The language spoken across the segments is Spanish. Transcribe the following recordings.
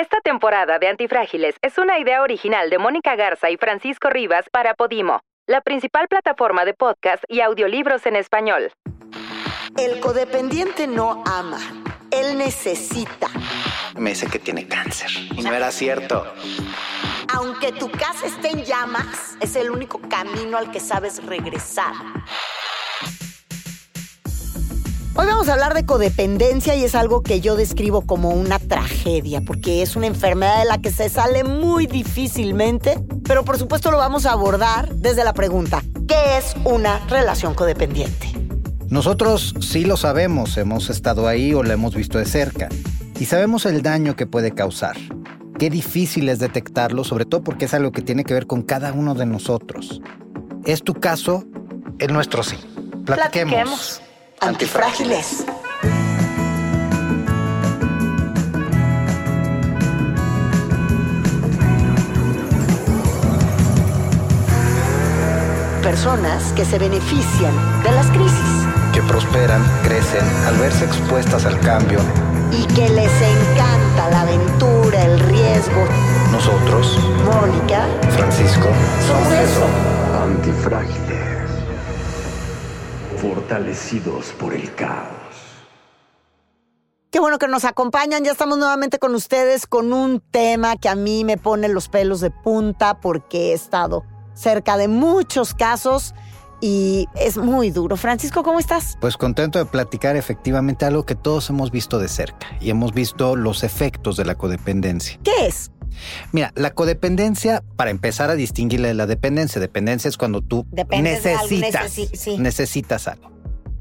Esta temporada de Antifrágiles es una idea original de Mónica Garza y Francisco Rivas para Podimo, la principal plataforma de podcast y audiolibros en español. El codependiente no ama, él necesita. Me dice que tiene cáncer. Y no era cierto. Aunque tu casa esté en llamas, es el único camino al que sabes regresar. Hoy vamos a hablar de codependencia y es algo que yo describo como una tragedia, porque es una enfermedad de la que se sale muy difícilmente, pero por supuesto lo vamos a abordar desde la pregunta, ¿qué es una relación codependiente? Nosotros sí lo sabemos, hemos estado ahí o lo hemos visto de cerca, y sabemos el daño que puede causar. Qué difícil es detectarlo, sobre todo porque es algo que tiene que ver con cada uno de nosotros. ¿Es tu caso? El nuestro sí. Platiquemos. Platiquemos. Antifrágiles. Personas que se benefician de las crisis Que prosperan, crecen, al verse expuestas al cambio. y que les encanta la aventura, el riesgo. Nosotros, Mónica, Francisco, somos eso. Antifrágiles. Fortalecidos por el caos. Qué bueno que nos acompañan. Ya estamos nuevamente con ustedes con un tema que a mí me pone los pelos de punta porque he estado cerca de muchos casos y es muy duro. Francisco, ¿cómo estás? Pues contento de platicar efectivamente algo que todos hemos visto de cerca y hemos visto los efectos de la codependencia. ¿Qué es? Mira, la codependencia, para empezar a distinguirla de la dependencia, dependencia es cuando tú Dependes de algo, necesitas, necesi- sí. necesitas algo.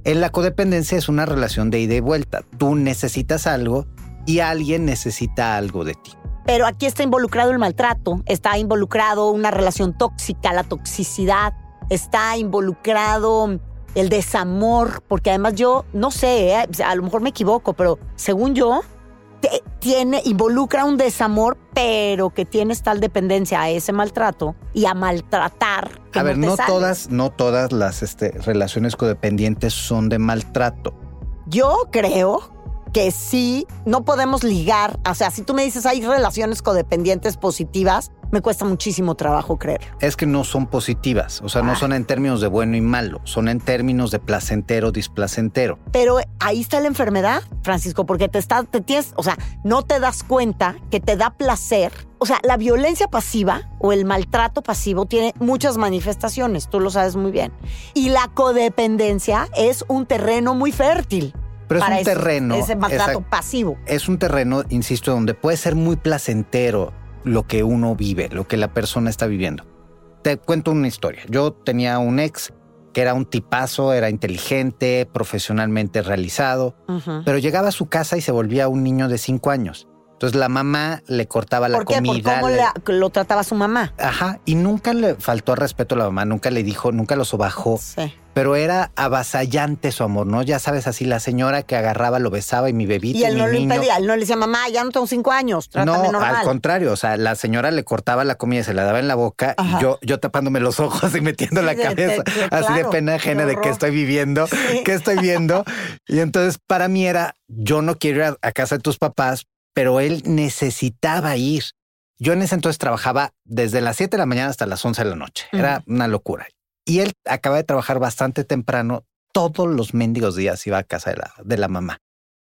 En la codependencia es una relación de ida y vuelta. Tú necesitas algo y alguien necesita algo de ti. Pero aquí está involucrado el maltrato, está involucrado una relación tóxica, la toxicidad, está involucrado el desamor, porque además yo no sé, ¿eh? a lo mejor me equivoco, pero según yo, te- tiene, involucra un desamor, pero que tienes tal dependencia a ese maltrato y a maltratar. que A ver, te no sales. todas, no todas las este, relaciones codependientes son de maltrato. Yo creo que sí, no podemos ligar. O sea, si tú me dices hay relaciones codependientes positivas, me cuesta muchísimo trabajo creerlo. Es que no son positivas, o sea, no Ah. son en términos de bueno y malo, son en términos de placentero, displacentero. Pero ahí está la enfermedad, Francisco, porque te está, te tienes, o sea, no te das cuenta que te da placer. O sea, la violencia pasiva o el maltrato pasivo tiene muchas manifestaciones, tú lo sabes muy bien. Y la codependencia es un terreno muy fértil. Pero es un ese- terreno. Ese maltrato pasivo. es un terreno, insisto, donde puede ser muy placentero lo que uno vive, lo que la persona está viviendo. Te cuento una historia. Yo tenía un ex que era un tipazo, era inteligente, profesionalmente realizado, pero llegaba a su casa y se volvía un niño de cinco años. Entonces la mamá le cortaba la ¿Por qué? Por comida. cómo le- la- lo trataba su mamá. Ajá, y nunca le faltó al respeto a la mamá, nunca le dijo, nunca lo sobajó, Sí. pero era avasallante su amor, ¿no? Ya sabes, así la señora que agarraba, lo besaba y mi bebito Y él no lo niño. impedía, él no le decía, mamá, ya no tengo cinco años, trátame no, normal. al contrario, o sea, la señora le cortaba la comida, se la daba en la boca Ajá. y yo, yo tapándome los ojos y metiendo Sí, la de- cabeza, de- de- así de pena ajena de qué estoy viviendo, Sí. qué estoy viendo. y entonces para mí era, yo no quiero ir a, a casa de tus papás, pero él necesitaba ir. Yo en ese entonces trabajaba desde las 7 de la mañana hasta las 11 de la noche. Era una locura. Y él acaba de trabajar bastante temprano. Todos los mendigos días iba a casa de la, de la mamá.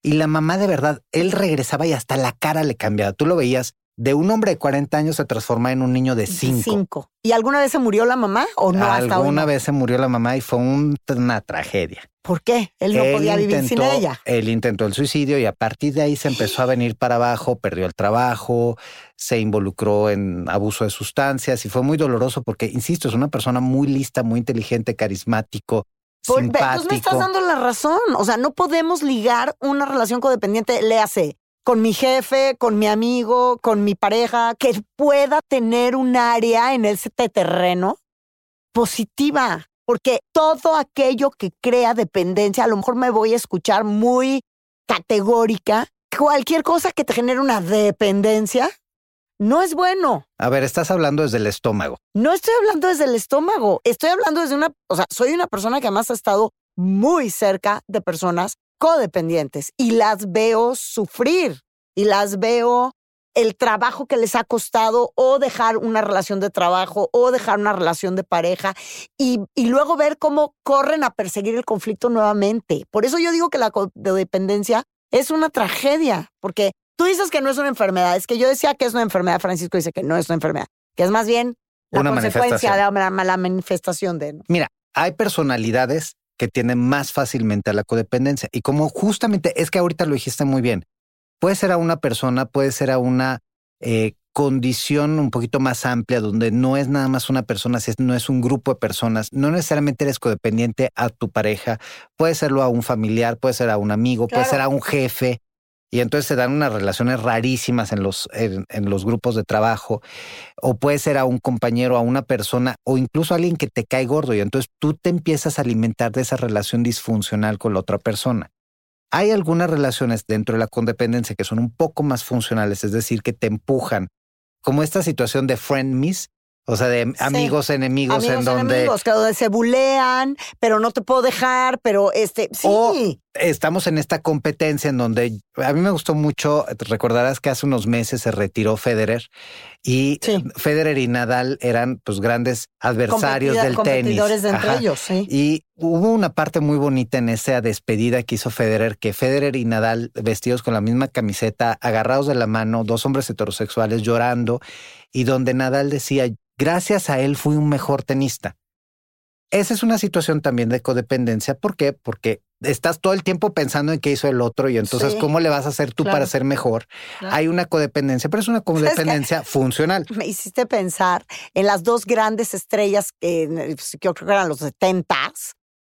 Y la mamá de verdad, él regresaba y hasta la cara le cambiaba. Tú lo veías, de un hombre de 40 años se transforma en un niño de 5. Cinco. ¿Y alguna vez se murió la mamá o no? hasta hoy Alguna no? vez se murió la mamá y fue un- una tragedia. ¿Por qué? Él no Él podía vivir sin intentó- ella. Él intentó el suicidio y a partir de ahí se empezó a venir para abajo, perdió el trabajo, se involucró en abuso de sustancias y fue muy doloroso porque, insisto, es una persona muy lista, muy inteligente, carismático, Por- simpático. Entonces me estás dando la razón. O sea, no podemos ligar una relación codependiente, léase, con mi jefe, con mi amigo, con mi pareja, que pueda tener un área en ese terreno positiva. Porque todo aquello que crea dependencia, a lo mejor me voy a escuchar muy categórica. Cualquier cosa que te genere una dependencia no es bueno. A ver, estás hablando desde el estómago. No estoy hablando desde el estómago, estoy hablando desde una, o sea, soy una persona que además ha estado muy cerca de personas codependientes y las veo sufrir y las veo el trabajo que les ha costado o dejar una relación de trabajo o dejar una relación de pareja y, y luego ver cómo corren a perseguir el conflicto nuevamente. Por eso yo digo que la codependencia es una tragedia, porque tú dices que no es una enfermedad, es que yo decía que es una enfermedad, Francisco dice que no es una enfermedad, que es más bien la Una consecuencia de la, la manifestación de... ¿no? Mira, hay personalidades que tienen más fácilmente a la codependencia. Y como justamente es que ahorita lo dijiste muy bien, puede ser a una persona, puede ser a una eh, condición un poquito más amplia, donde no es nada más una persona, no es un grupo de personas, no necesariamente eres codependiente a tu pareja, puede serlo a un familiar, puede ser a un amigo, puede ser a un jefe. Y entonces se dan unas relaciones rarísimas en los, en, en los grupos de trabajo, o puede ser a un compañero, a una persona, o incluso a alguien que te cae gordo. Y entonces tú te empiezas a alimentar de esa relación disfuncional con la otra persona. Hay algunas relaciones dentro de la codependencia que son un poco más funcionales, es decir, que te empujan, como esta situación de friend miss, o sea, de amigos enemigos Amigos en donde enemigos, que donde se bulean, pero no te puedo dejar, pero este, sí. O estamos en esta competencia en donde a mí me gustó mucho, recordarás que hace unos meses se retiró Federer y Sí. Federer y Nadal eran pues grandes adversarios Competida- del tenis. competidores de entre ellos, sí. Y hubo una parte muy bonita en esa despedida que hizo Federer, que Federer y Nadal vestidos con la misma camiseta, agarrados de la mano, dos hombres heterosexuales llorando, y donde Nadal decía, gracias a él fui un mejor tenista. Esa es una situación también de codependencia. ¿Por qué? Porque estás todo el tiempo pensando en qué hizo el otro y entonces Sí. cómo le vas a hacer tú Claro. para ser mejor. Claro. Hay una codependencia, pero es una codependencia funcional. Me hiciste pensar en las dos grandes estrellas que pues, yo creo que eran los 70s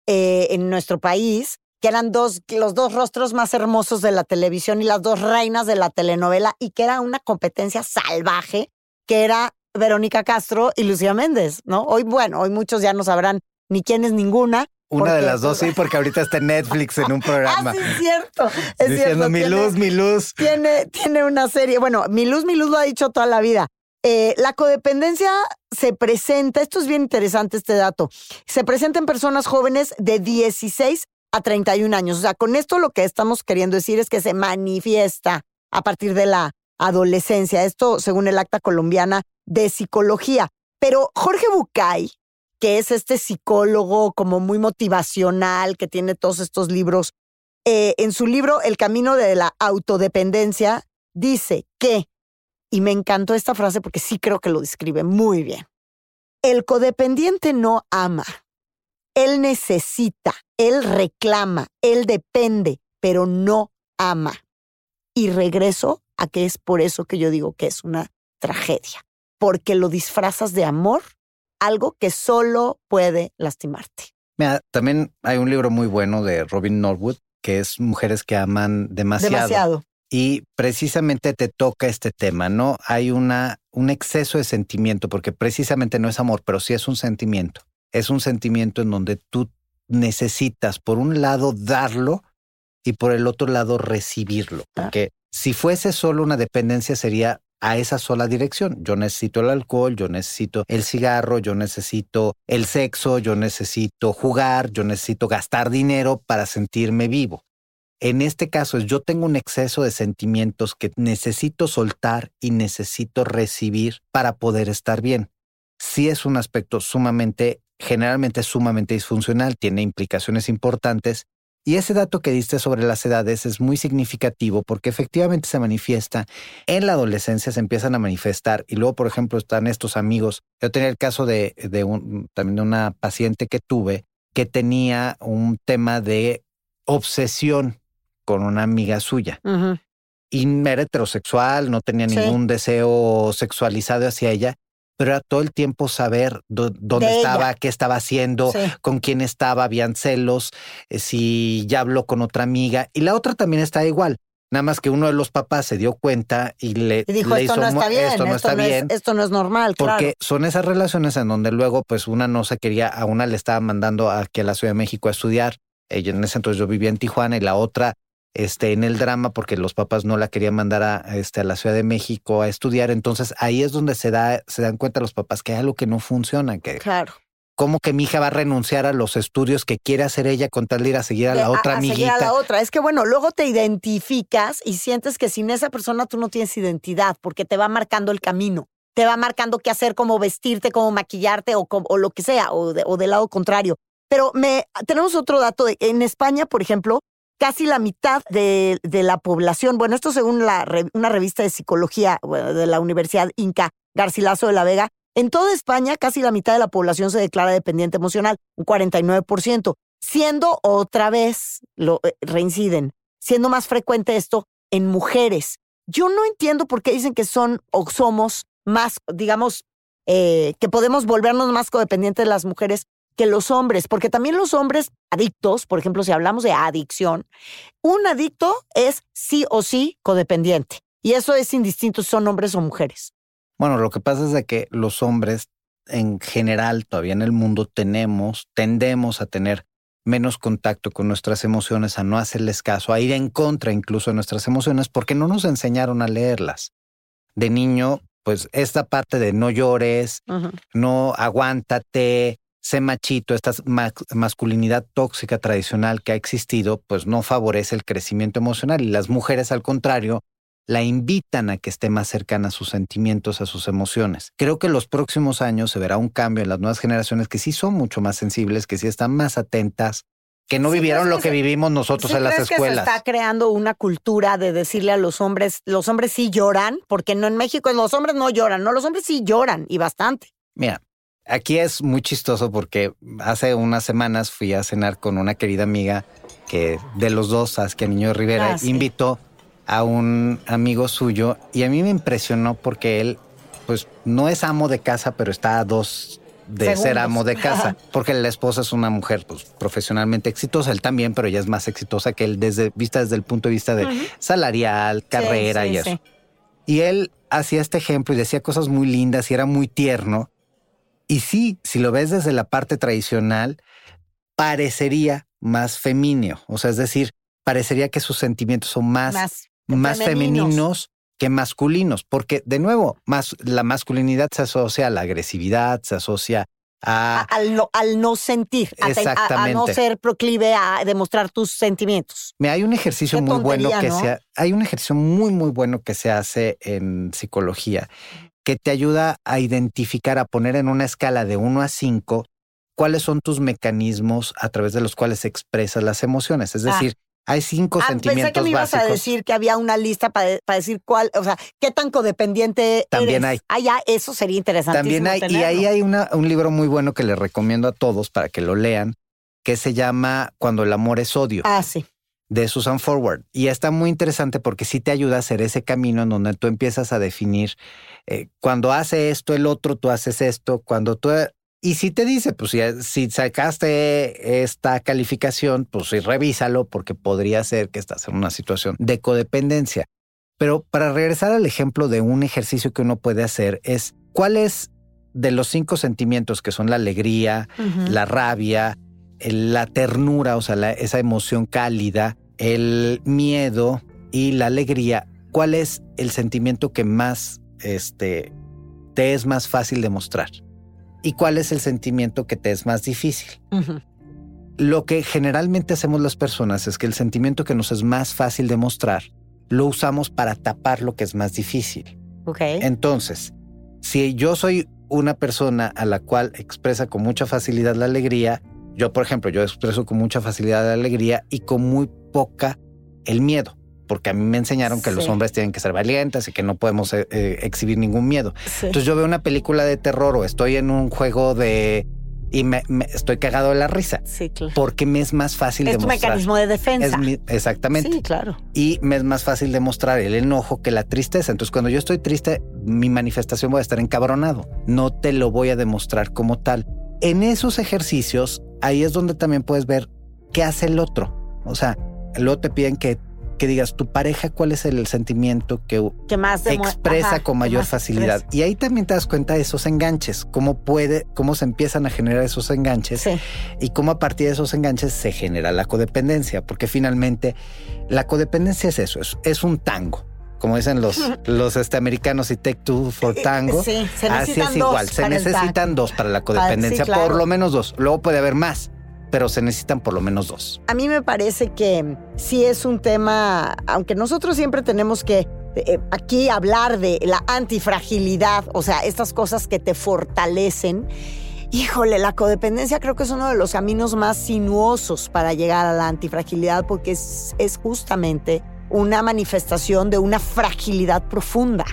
eh, en nuestro país, que eran dos, los dos rostros más hermosos de la televisión y las dos reinas de la telenovela, y que era una competencia salvaje, que era Verónica Castro y Lucía Méndez, ¿no? Hoy, bueno, hoy muchos ya no sabrán ni quién es ninguna. Una de las dos sí, porque ahorita está en Netflix en un programa. Ah, sí, es cierto. Es diciendo cierto, mi tiene- luz, mi luz. tiene, tiene una serie. Bueno, mi luz, mi luz lo ha dicho toda la vida. Eh, la codependencia se presenta, esto es bien interesante este dato, se presenta en personas jóvenes de 16 a 31 años. O sea, con esto lo que estamos queriendo decir es que se manifiesta a partir de la adolescencia. Esto según el Acta Colombiana de Psicología. Pero Jorge Bucay, que es este psicólogo como muy motivacional, que tiene todos estos libros eh, en su libro El camino de la autodependencia, dice que, y me encantó esta frase porque sí creo que lo describe muy bien, el codependiente no ama, él necesita, él reclama, él depende, pero no ama. Y regreso a que es por eso que yo digo que es una tragedia, porque lo disfrazas de amor, algo que solo puede lastimarte. Mira, también hay un libro muy bueno de Robin Norwood que es Mujeres que aman demasiado. Demasiado. Y precisamente te toca este tema, ¿no? Hay una, un exceso de sentimiento, porque precisamente no es amor, pero sí es un sentimiento. Es un sentimiento en donde tú necesitas, por un lado, darlo y por el otro lado, recibirlo. Porque si fuese solo una dependencia, sería a esa sola dirección. Yo necesito el alcohol, yo necesito el cigarro, yo necesito el sexo, yo necesito jugar, yo necesito gastar dinero para sentirme vivo. En este caso es yo tengo un exceso de sentimientos que necesito soltar y necesito recibir para poder estar bien. Sí es un aspecto sumamente, generalmente sumamente disfuncional, tiene implicaciones importantes y ese dato que diste sobre las edades es muy significativo porque efectivamente se manifiesta en la adolescencia, se empiezan a manifestar y luego, por ejemplo, están estos amigos. Yo tenía el caso de, de también de una paciente que tuve que tenía un tema de obsesión con una amiga suya. Ujú. Y era heterosexual, no tenía Sí. ningún deseo sexualizado hacia ella, pero era todo el tiempo saber dó- dónde De estaba, ella. qué estaba haciendo, Sí. con quién estaba, habían celos, eh, si ya habló con otra amiga. Y la otra también está igual. Nada más que uno de los papás se dio cuenta y le, Y dijo, le esto hizo no está bien, esto no está es- bien. esto no es normal, Porque claro. son esas relaciones en donde luego, pues una no se quería, a una le estaba mandando aquí a la Ciudad de México a estudiar. Ella en ese entonces yo vivía en Tijuana y la otra este, en el drama porque los papás no la querían mandar a, a, este, a la Ciudad de México a estudiar. Entonces ahí es donde se, da, se dan cuenta los papás que hay algo que no funciona, que Claro. ¿Cómo que mi hija va a renunciar a los estudios que quiere hacer ella con tal de ir a seguir a la otra a seguir amiguita? a la otra. Es que bueno, luego te identificas y sientes que sin esa persona tú no tienes identidad porque te va marcando el camino. Te va marcando qué hacer, cómo vestirte, cómo maquillarte o, o lo que sea, o, de- o del lado contrario. Pero me, tenemos otro dato. De, en España, por ejemplo, casi la mitad de, la población, bueno, esto según la, una revista de psicología de la Universidad Inca Garcilaso de la Vega, en toda España casi la mitad de la población se declara dependiente emocional, un 49%, siendo otra vez, lo eh, reinciden, siendo más frecuente esto en mujeres. Yo no entiendo por qué dicen que son o somos más, digamos, eh, que podemos volvernos más codependientes de las mujeres que los hombres, porque también los hombres adictos, por ejemplo, si hablamos de adicción, un adicto es sí o sí codependiente. Y eso es indistinto si son hombres o mujeres. Bueno, lo que pasa es de que los hombres en general todavía en el mundo tenemos, tendemos a tener menos contacto con nuestras emociones, a no hacerles caso, a ir en contra incluso de nuestras emociones porque no nos enseñaron a leerlas. De niño, pues esta parte de no llores, no aguántate, sé machito, esta ma- masculinidad tóxica tradicional que ha existido, pues no favorece el crecimiento emocional y las mujeres al contrario la invitan a que esté más cercana a sus sentimientos, a sus emociones. Creo que en los próximos años se verá un cambio en las nuevas generaciones que sí son mucho más sensibles, que sí están más atentas, que no Sí, vivieron lo que vivimos nosotros ¿Sí en las escuelas. Que se está creando una cultura de decirle a los hombres, los hombres sí lloran, porque no en México los hombres no lloran, no, los hombres sí lloran y bastante. Mira, aquí es muy chistoso porque hace unas semanas fui a cenar con una querida amiga que de los dos, Saskia Niño Rivera, Ah, sí. invitó a un amigo suyo y a mí me impresionó porque él, pues no es amo de casa, pero está a dos de ser amo de casa, porque la esposa es una mujer pues, profesionalmente exitosa, él también, pero ella es más exitosa que él desde vista desde el punto de vista de salarial, carrera Sí, sí, y eso. Y él hacía este ejemplo y decía cosas muy lindas y era muy tierno. Y sí, si lo ves desde la parte tradicional, parecería más femenino. O sea, es decir, parecería que sus sentimientos son más, más, Más femeninos. femeninos que masculinos. Porque, de nuevo, más, la masculinidad se asocia a la agresividad, se asocia A- a... al, no, al no sentir, a, te- a- a no Exactamente. ser proclive a demostrar tus sentimientos. Me hay un ejercicio Qué muy bueno que ¿no? se hay un ejercicio muy muy bueno que se hace en psicología que te ayuda a identificar, a poner en una escala de 1 a 5 cuáles son tus mecanismos a través de los cuales expresas las emociones. Es Ah. decir, hay cinco Ah, pensé que sentimientos me ibas básicos. a decir que había una lista para, para decir cuál, o sea, qué tan codependiente También eres. hay. Ah, ya, eso sería interesantísimo También hay, y ahí hay una, un libro muy bueno que les recomiendo a todos para que lo lean, que se llama Cuando el amor es odio. Ah, sí. De Susan Forward. Y está muy interesante porque sí te ayuda a hacer ese camino en donde tú empiezas a definir eh, cuando hace esto el otro, tú haces esto, cuando tú... Y si te dice, pues si, si sacaste esta calificación, pues sí, revísalo porque podría ser que estás en una situación de codependencia. Pero para regresar al ejemplo de un ejercicio que uno puede hacer es cuál es de los cinco sentimientos que son la alegría, la rabia, la ternura, o sea, la- esa emoción cálida, el miedo y la alegría, ¿cuál es el sentimiento que más este, te es más fácil de mostrar? ¿Y cuál es el sentimiento que te es más difícil? Lo que generalmente hacemos las personas es que el sentimiento que nos es más fácil de mostrar lo usamos para tapar lo que es más difícil. Entonces, si yo soy una persona a la cual expresa con mucha facilidad la alegría, yo, por ejemplo, yo expreso con mucha facilidad la alegría y con muy poca el miedo, porque a mí me enseñaron que los hombres tienen que ser valientes y que no podemos eh, eh, exhibir ningún miedo. Sí. Entonces yo veo una película de terror o estoy en un juego de... y me, me- estoy cagado de la risa, Sí, claro. porque me es más fácil Es tu demostrar. mecanismo de defensa. Es mi- exactamente Sí, claro. y me es más fácil demostrar el enojo que la tristeza. Entonces, cuando yo estoy triste, mi manifestación voy a estar encabronado. No te lo voy a demostrar como tal. En esos ejercicios, ahí es donde también puedes ver qué hace el otro. O sea, luego te piden que, que digas tu pareja cuál es el sentimiento que Que más expresa ajá, con mayor facilidad. expresa. Y ahí también te das cuenta de esos enganches, cómo puede, cómo se empiezan a generar esos enganches Sí. y cómo a partir de esos enganches se genera la codependencia, porque finalmente la codependencia es eso, es, es un tango. Como dicen los, los este, americanos y take two for tango. Sí, se Así es igual, se necesitan dos para la codependencia, sí, claro. por lo menos dos. Luego puede haber más, pero se necesitan por lo menos dos. A mí me parece que sí es un tema, aunque nosotros siempre tenemos que eh, aquí hablar de la antifragilidad, o sea, estas cosas que te fortalecen. Híjole, la codependencia creo que es uno de los caminos más sinuosos para llegar a la antifragilidad porque es, es justamente una manifestación de una fragilidad profunda,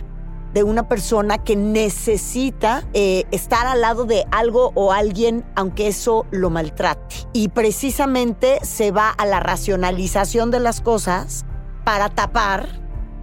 de una persona que necesita eh, estar al lado de algo o alguien aunque eso lo maltrate. Y precisamente se va a la racionalización de las cosas para tapar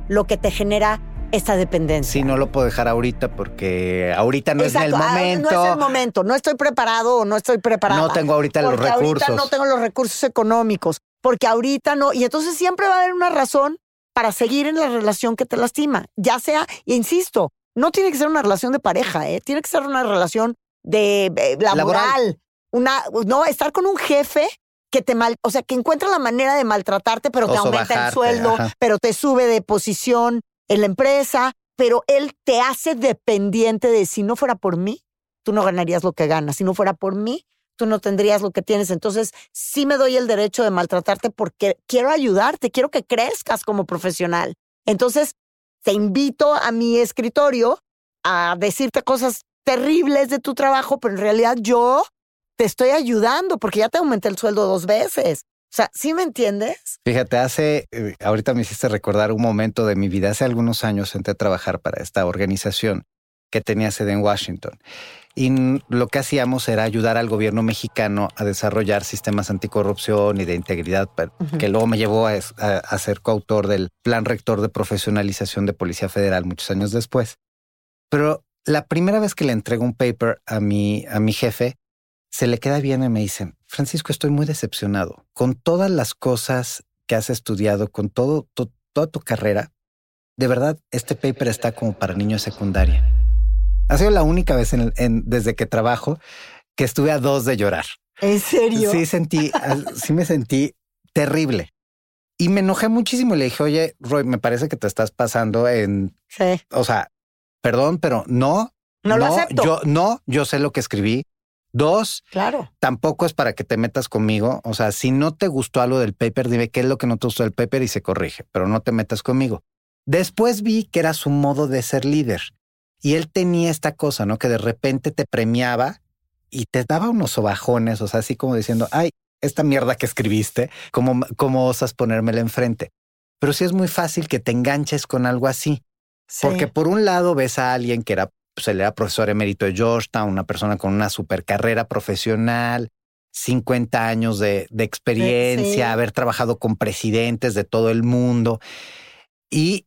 lo que te genera esta dependencia. Sí, no lo puedo dejar ahorita porque ahorita no Exacto, es el ah, momento. No es el momento. No estoy preparado o no estoy preparada. No tengo ahorita los Porque ahorita recursos. no tengo los recursos económicos. Porque ahorita no. Y entonces siempre va a haber una razón para seguir en la relación que te lastima. Ya sea, e insisto, no tiene que ser una relación de pareja, ¿eh? tiene que ser una relación de eh, laboral. Laboral. Una, no, estar con un jefe que te mal, o sea, que encuentra la manera de maltratarte, pero te aumenta el sueldo, ajá. pero te sube de posición en la empresa, pero él te hace dependiente de si no fuera por mí, tú no ganarías lo que ganas. Si no fuera por mí, tú no tendrías lo que tienes. Entonces, sí me doy el derecho de maltratarte porque quiero ayudarte, quiero que crezcas como profesional. Entonces, te invito a mi escritorio a decirte cosas terribles de tu trabajo, pero en realidad yo te estoy ayudando porque ya te aumenté el sueldo dos veces. O sea, ¿sí me entiendes? Fíjate, hace, eh, ahorita me hiciste recordar un momento de mi vida. Hace algunos años entré a trabajar para esta organización que tenía sede en Washington. Y lo que hacíamos era ayudar al gobierno mexicano a desarrollar sistemas anticorrupción y de integridad, que luego me llevó a, a- a ser coautor del Plan Rector de Profesionalización de Policía Federal muchos años después. Pero la primera vez que le entrego un paper a mi, a mi jefe, se le queda bien y me dice, Francisco, estoy muy decepcionado con todas las cosas que has estudiado, con todo, toda tu carrera. De verdad, este paper está como para niños secundaria. Ha sido la única vez en el- en- desde que trabajo que estuve a dos de llorar. ¿En serio? Sí sentí, sí me sentí terrible. Y me enojé muchísimo. Le dije, oye, Roy, me parece que te estás pasando en, Sí. o sea, perdón, pero no, No lo acepto. Yo no, yo sé lo que escribí. Dos, Claro. tampoco es para que te metas conmigo. O sea, si no te gustó algo del paper, dime qué es lo que no te gustó del paper y se corrige, pero no te metas conmigo. Después vi que era su modo de ser líder y él tenía esta cosa, ¿no? Que de repente te premiaba y te daba unos sobajones, o sea, así como diciendo, ay, esta mierda que escribiste, ¿cómo, cómo osas ponérmela enfrente? Pero sí es muy fácil que te enganches con algo así. Sí. Porque por un lado ves a alguien que era, pues él era profesor emérito de Georgetown, una persona con una super carrera profesional, 50 años de, de experiencia, Sí. haber trabajado con presidentes de todo el mundo y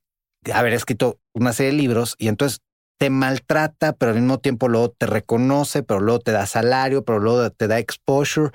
haber escrito una serie de libros y entonces te maltrata, pero al mismo tiempo luego te reconoce, pero luego te da salario, pero luego te da exposure.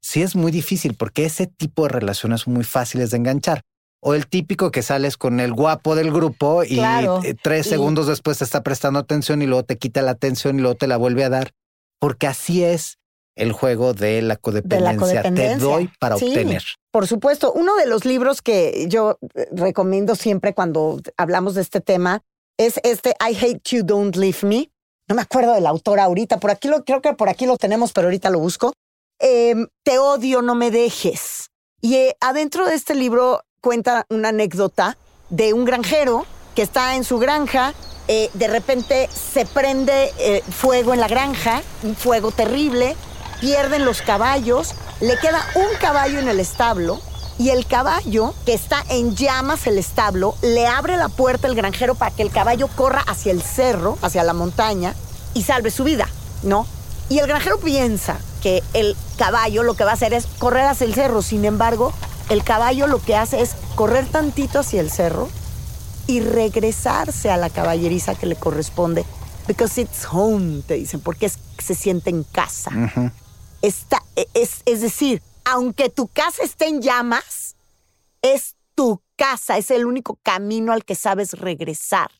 Sí es muy difícil porque ese tipo de relaciones son muy fáciles de enganchar. O el típico que sales con el guapo del grupo y Claro. eh, tres Y- segundos después te está prestando atención y luego te quita la atención y luego te la vuelve a dar. Porque así es el juego de la codependencia. codependencia. Te doy para Sí. obtener. Por supuesto, uno de los libros que yo eh, recomiendo siempre cuando hablamos de este tema es este I Hate You, Don't Leave Me. No me acuerdo del autor ahorita, por aquí lo creo que por aquí lo tenemos, pero ahorita lo busco. Em, Te odio, no me dejes. Y eh, adentro de este libro cuenta una anécdota de un granjero que está en su granja. eh, de repente se prende eh, fuego en la granja, un fuego terrible, pierden los caballos, le queda un caballo en el establo y el caballo, que está en llamas el establo, le abre la puerta el granjero para que el caballo corra hacia el cerro, hacia la montaña y salve su vida, ¿no? Y el granjero piensa que el caballo lo que va a hacer es correr hacia el cerro, sin embargo, el caballo lo que hace es correr tantito hacia el cerro y regresarse a la caballeriza que le corresponde. Because it's home, te dicen, porque es- se siente en casa. Está, e, es, es decir, aunque tu casa esté en llamas, es tu casa, es el único camino al que sabes regresar.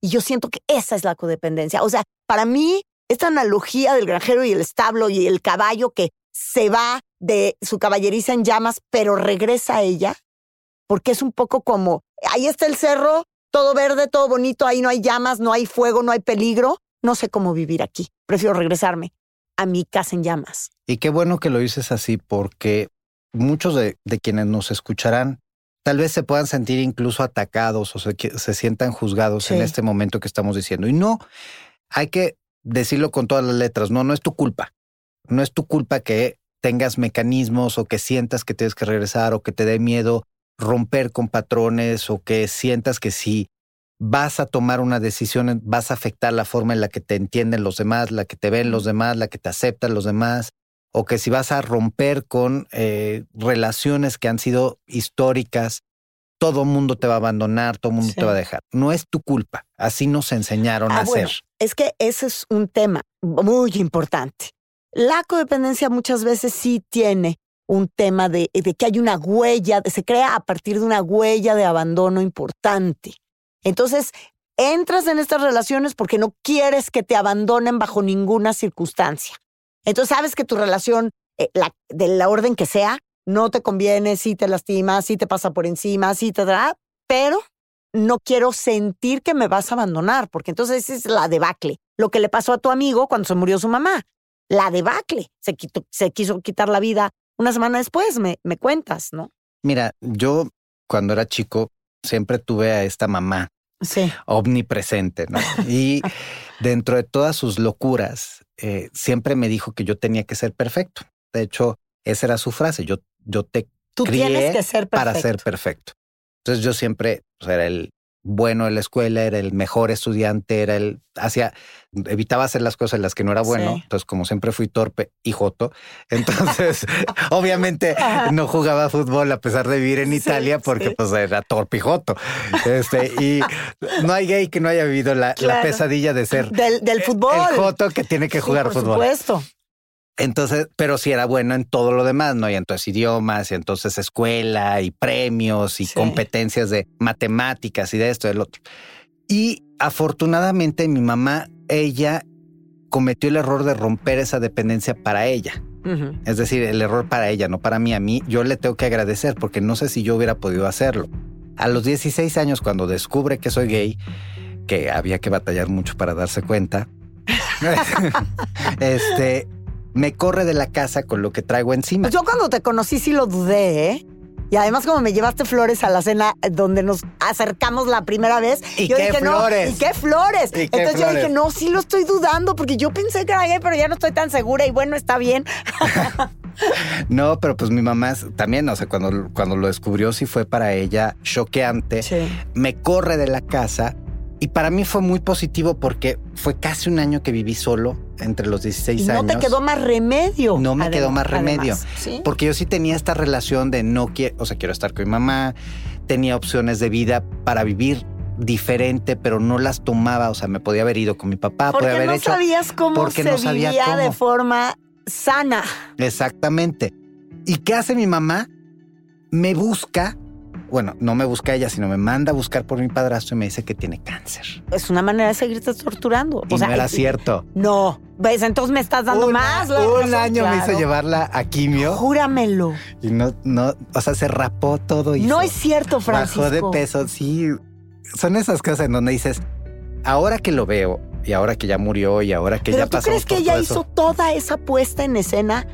Y yo siento que esa es la codependencia. O sea, para mí, esta analogía del granjero y el establo y el caballo que se va de su caballeriza en llamas, pero regresa a ella, porque es un poco como, ahí está el cerro, todo verde, todo bonito, ahí no hay llamas, no hay fuego, no hay peligro. No sé cómo vivir aquí. Prefiero regresarme a mi casa en llamas. Y qué bueno que lo dices así porque muchos de, de quienes nos escucharán tal vez se puedan sentir incluso atacados o se, se sientan juzgados Sí. en este momento que estamos diciendo. Y no, hay que decirlo con todas las letras, no, no es tu culpa. No es tu culpa que tengas mecanismos o que sientas que tienes que regresar o que te dé miedo romper con patrones o que sientas que si vas a tomar una decisión vas a afectar la forma en la que te entienden los demás, la que te ven los demás, la que te aceptan los demás, o que si vas a romper con eh, relaciones que han sido históricas, todo mundo te va a abandonar, todo mundo Sí. te va a dejar. No es tu culpa, así nos enseñaron a Ah, bueno, hacer. es que ese es un tema muy importante. La codependencia muchas veces sí tiene un tema de, de que hay una huella, de- se crea a partir de una huella de abandono importante. Entonces, entras en estas relaciones porque no quieres que te abandonen bajo ninguna circunstancia. Entonces, sabes que tu relación, eh, la, de la orden que sea, no te conviene, sí te lastima, sí te pasa por encima, sí te da, pero no quiero sentir que me vas a abandonar, porque entonces es la debacle. Lo que le pasó a tu amigo cuando se murió su mamá. La debacle. Se, se quiso quitar la vida una semana después, me cuentas, ¿no? Mira, yo cuando era chico siempre tuve a esta mamá Sí. omnipresente, ¿no? Y dentro de todas sus locuras, eh, siempre me dijo que yo tenía que ser perfecto. De hecho, esa era su frase. Yo, yo te Tú crié tienes que ser perfecto. para ser perfecto. Entonces yo siempre pues, era el bueno de la escuela, era el mejor estudiante, era el hacía evitaba hacer las cosas en las que no era bueno. Sí. Entonces, como siempre fui torpe y joto, entonces obviamente no jugaba fútbol a pesar de vivir en Sí, Italia porque sí. pues era torpe y joto. Este, y no hay gay que no haya vivido la, pesadilla de ser Del, del fútbol. el joto que tiene que jugar por fútbol. supuesto. Entonces, pero sí era bueno en todo lo demás, ¿no? Y entonces idiomas, y entonces escuela, y premios, y Sí. competencias de matemáticas y de esto y del otro. Y afortunadamente mi mamá, ella cometió el error de romper esa dependencia para ella. Es decir, el error para ella, no para mí. A mí yo le tengo que agradecer porque no sé si yo hubiera podido hacerlo. A los 16 años, cuando descubre que soy gay, que había que batallar mucho para darse cuenta, este, me corre de la casa con lo que traigo encima. Pues yo cuando te conocí sí lo dudé, ¿eh? Y además como me llevaste flores a la cena donde nos acercamos la primera vez, ¿Y yo qué dije, flores? no, ¿y qué flores? ¿Y qué Entonces yo dije, no, sí lo estoy dudando porque yo pensé que era pero ya no estoy tan segura y bueno, está bien. No, pero pues mi mamá también, o sea, cuando, cuando lo descubrió sí fue para ella choqueante. Me corre de la casa y para mí fue muy positivo porque fue casi un año que viví solo entre los 16 Y no años. te quedó más remedio. No me quedó más remedio. además, ¿sí? Porque yo sí tenía esta relación de no quiero, o sea, quiero estar con mi mamá, tenía opciones de vida para vivir diferente, pero no las tomaba, o sea, me podía haber ido con mi papá, Porque podía haber no hecho sabías cómo porque se no sabía vivía de forma sana. exactamente. ¿Y qué hace mi mamá? Me busca, bueno, no me busca ella, sino me manda a buscar por mi padrastro y me dice que tiene cáncer. Es una manera de seguirte torturando. Y no era cierto. No, ves, entonces me estás dando Un- más. la Un razón, año me hizo llevarla a quimio Júramelo. y no, no, o sea, se rapó todo y No es cierto, Francisco. Bajó de peso, sí. Son esas cosas en donde dices, ahora que lo veo y ahora que ya murió y ahora que Pero ya tú pasó crees que ella hizo toda esa puesta en escena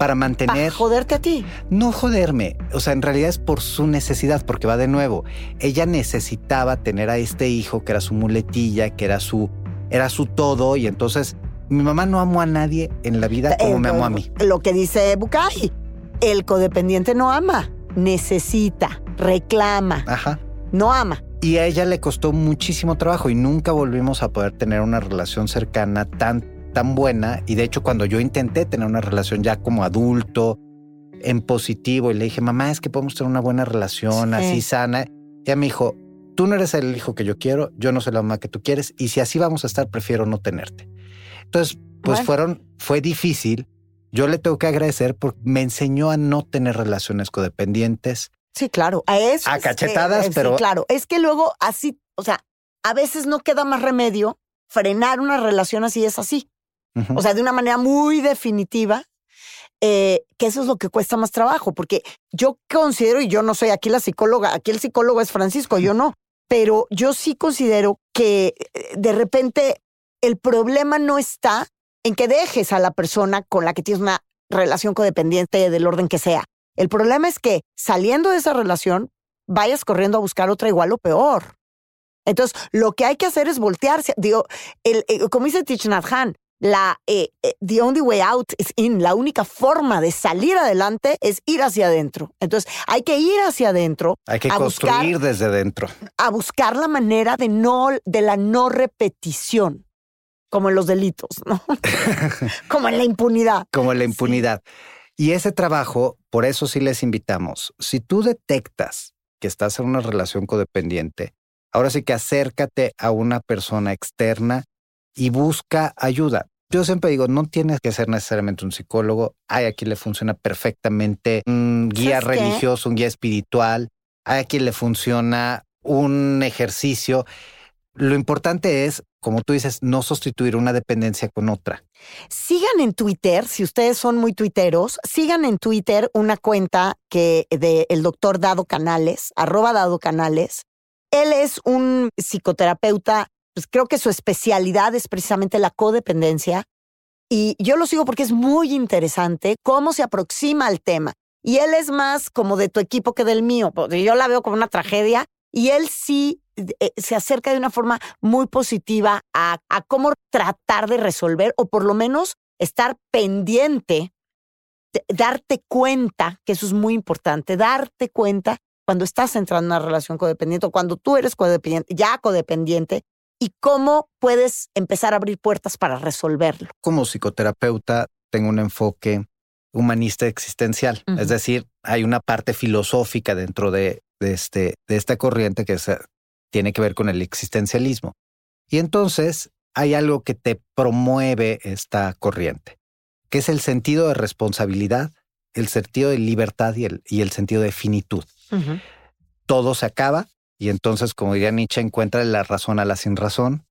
para para mantener, joderte a ti. no joderme, o sea, en realidad es por su necesidad, porque va de nuevo, ella necesitaba tener a este hijo que era su muletilla, que era su, era su todo y entonces mi mamá no amó a nadie en la vida como Eh, me amó a mí. Lo que dice Bucay. El codependiente no ama, necesita, reclama, Ajá. no ama. Y a ella le costó muchísimo trabajo y nunca volvimos a poder tener una relación cercana tan, tan buena. Y de hecho, cuando yo intenté tener una relación ya como adulto, en positivo, y le dije, mamá, es que podemos tener una buena relación Sí. así sana. Ella me dijo, tú no eres el hijo que yo quiero, yo no soy la mamá que tú quieres, y si así vamos a estar, prefiero no tenerte. Entonces, pues Bueno. fueron, fue difícil. Yo le tengo que agradecer porque me enseñó a no tener relaciones codependientes. Sí, claro. A eso. A es- cachetadas, sí, pero- claro. Es que luego así, o sea, a veces no queda más remedio frenar una relación así es así. O sea, de una manera muy definitiva, eh, que eso es lo que cuesta más trabajo, porque yo considero, y yo no soy aquí la psicóloga, aquí el psicólogo es Francisco, yo no. pero yo sí considero que eh, de repente el problema no está en que dejes a la persona con la que tienes una relación codependiente del orden que sea. El problema es que saliendo de esa relación vayas corriendo a buscar otra igual o peor. Entonces, lo que hay que hacer es voltearse. Digo, el, eh, como dice Thich Nhat Hanh, la eh, eh, the only way out is in. La única forma de salir adelante es ir hacia adentro. Entonces, hay que ir hacia adentro. Hay que construir desde dentro. A buscar la manera de no, de la no repetición. Como en los delitos, ¿no? como en la impunidad. Como en la impunidad. Y ese trabajo, por eso sí les invitamos. Si tú detectas que estás en una relación codependiente, ahora sí que acércate a una persona externa y busca ayuda. Yo siempre digo, no tienes que ser necesariamente un psicólogo. Hay a quien le funciona perfectamente un guía religioso, un guía espiritual. Hay a quien le funciona un ejercicio. Lo importante es, como tú dices, no sustituir una dependencia con otra. Sigan en Twitter, si ustedes son muy tuiteros, sigan en Twitter una cuenta que de el doctor Dado Canales, arroba Dado Canales. Él es un psicoterapeuta pues creo que su especialidad es precisamente la codependencia. Y yo lo sigo porque es muy interesante cómo se aproxima al tema. Y él es más como de tu equipo que del mío. Yo la veo como una tragedia y él sí eh, se acerca de una forma muy positiva a, a cómo tratar de resolver o por lo menos estar pendiente, darte cuenta, que eso es muy importante, darte cuenta cuando estás entrando en una relación codependiente o cuando tú eres codependiente, ya codependiente, y cómo puedes empezar a abrir puertas para resolverlo. Como psicoterapeuta tengo un enfoque humanista existencial, es decir, hay una parte filosófica dentro de, este, de esta corriente que tiene que ver con el existencialismo. Y entonces hay algo que te promueve esta corriente, que es el sentido de responsabilidad, el sentido de libertad y el, y el sentido de finitud. Todo se acaba, y entonces, como diría Nietzsche, encuentra la razón a la sin razón.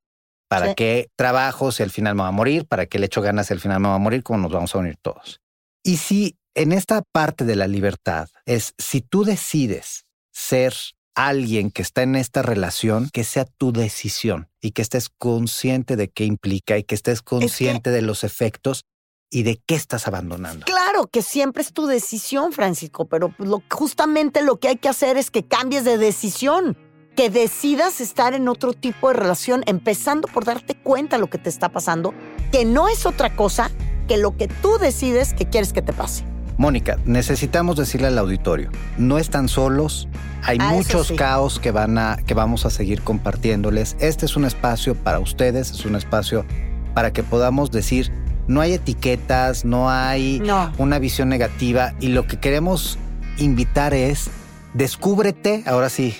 ¿Para qué trabajo si al final me va a morir? ¿Para qué le echo ganas si al final me va a morir? Como nos vamos a unir todos. Y si en esta parte de la libertad es si tú decides ser alguien que está en esta relación, que sea tu decisión y que estés consciente de qué implica y que estés consciente de los efectos y de qué estás abandonando. Claro que siempre es tu decisión, Francisco, pero lo, justamente lo que hay que hacer es que cambies de decisión, que decidas estar en otro tipo de relación, empezando por darte cuenta de lo que te está pasando, que no es otra cosa que lo que tú decides que quieres que te pase. Mónica, necesitamos decirle al auditorio, no están solos, hay ah, muchos caos que, van a, que vamos a seguir compartiéndoles. Este es un espacio para ustedes, es un espacio para que podamos decir, no hay etiquetas, no hay una visión negativa y lo que queremos invitar es descúbrete, ahora sí,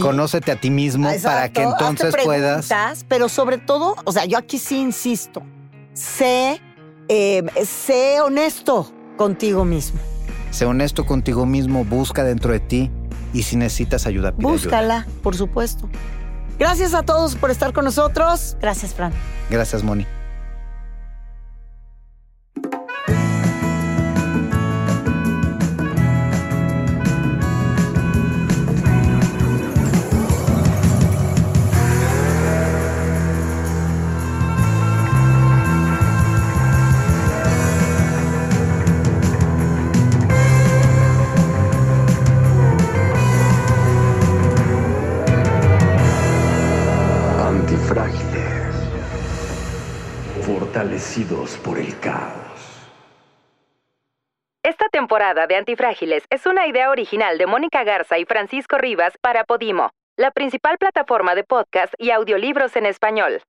conócete a ti mismo para que entonces puedas. Pero sobre todo, o sea, yo aquí sí insisto, sé, eh, sé honesto contigo mismo. Sé honesto contigo mismo, busca dentro de ti y si necesitas ayuda, pide Búscala, por supuesto. Gracias a todos por estar con nosotros. Gracias, Fran. Gracias, Moni. De Antifrágiles es una idea original de Mónica Garza y Francisco Rivas para Podimo, la principal plataforma de podcast y audiolibros en español.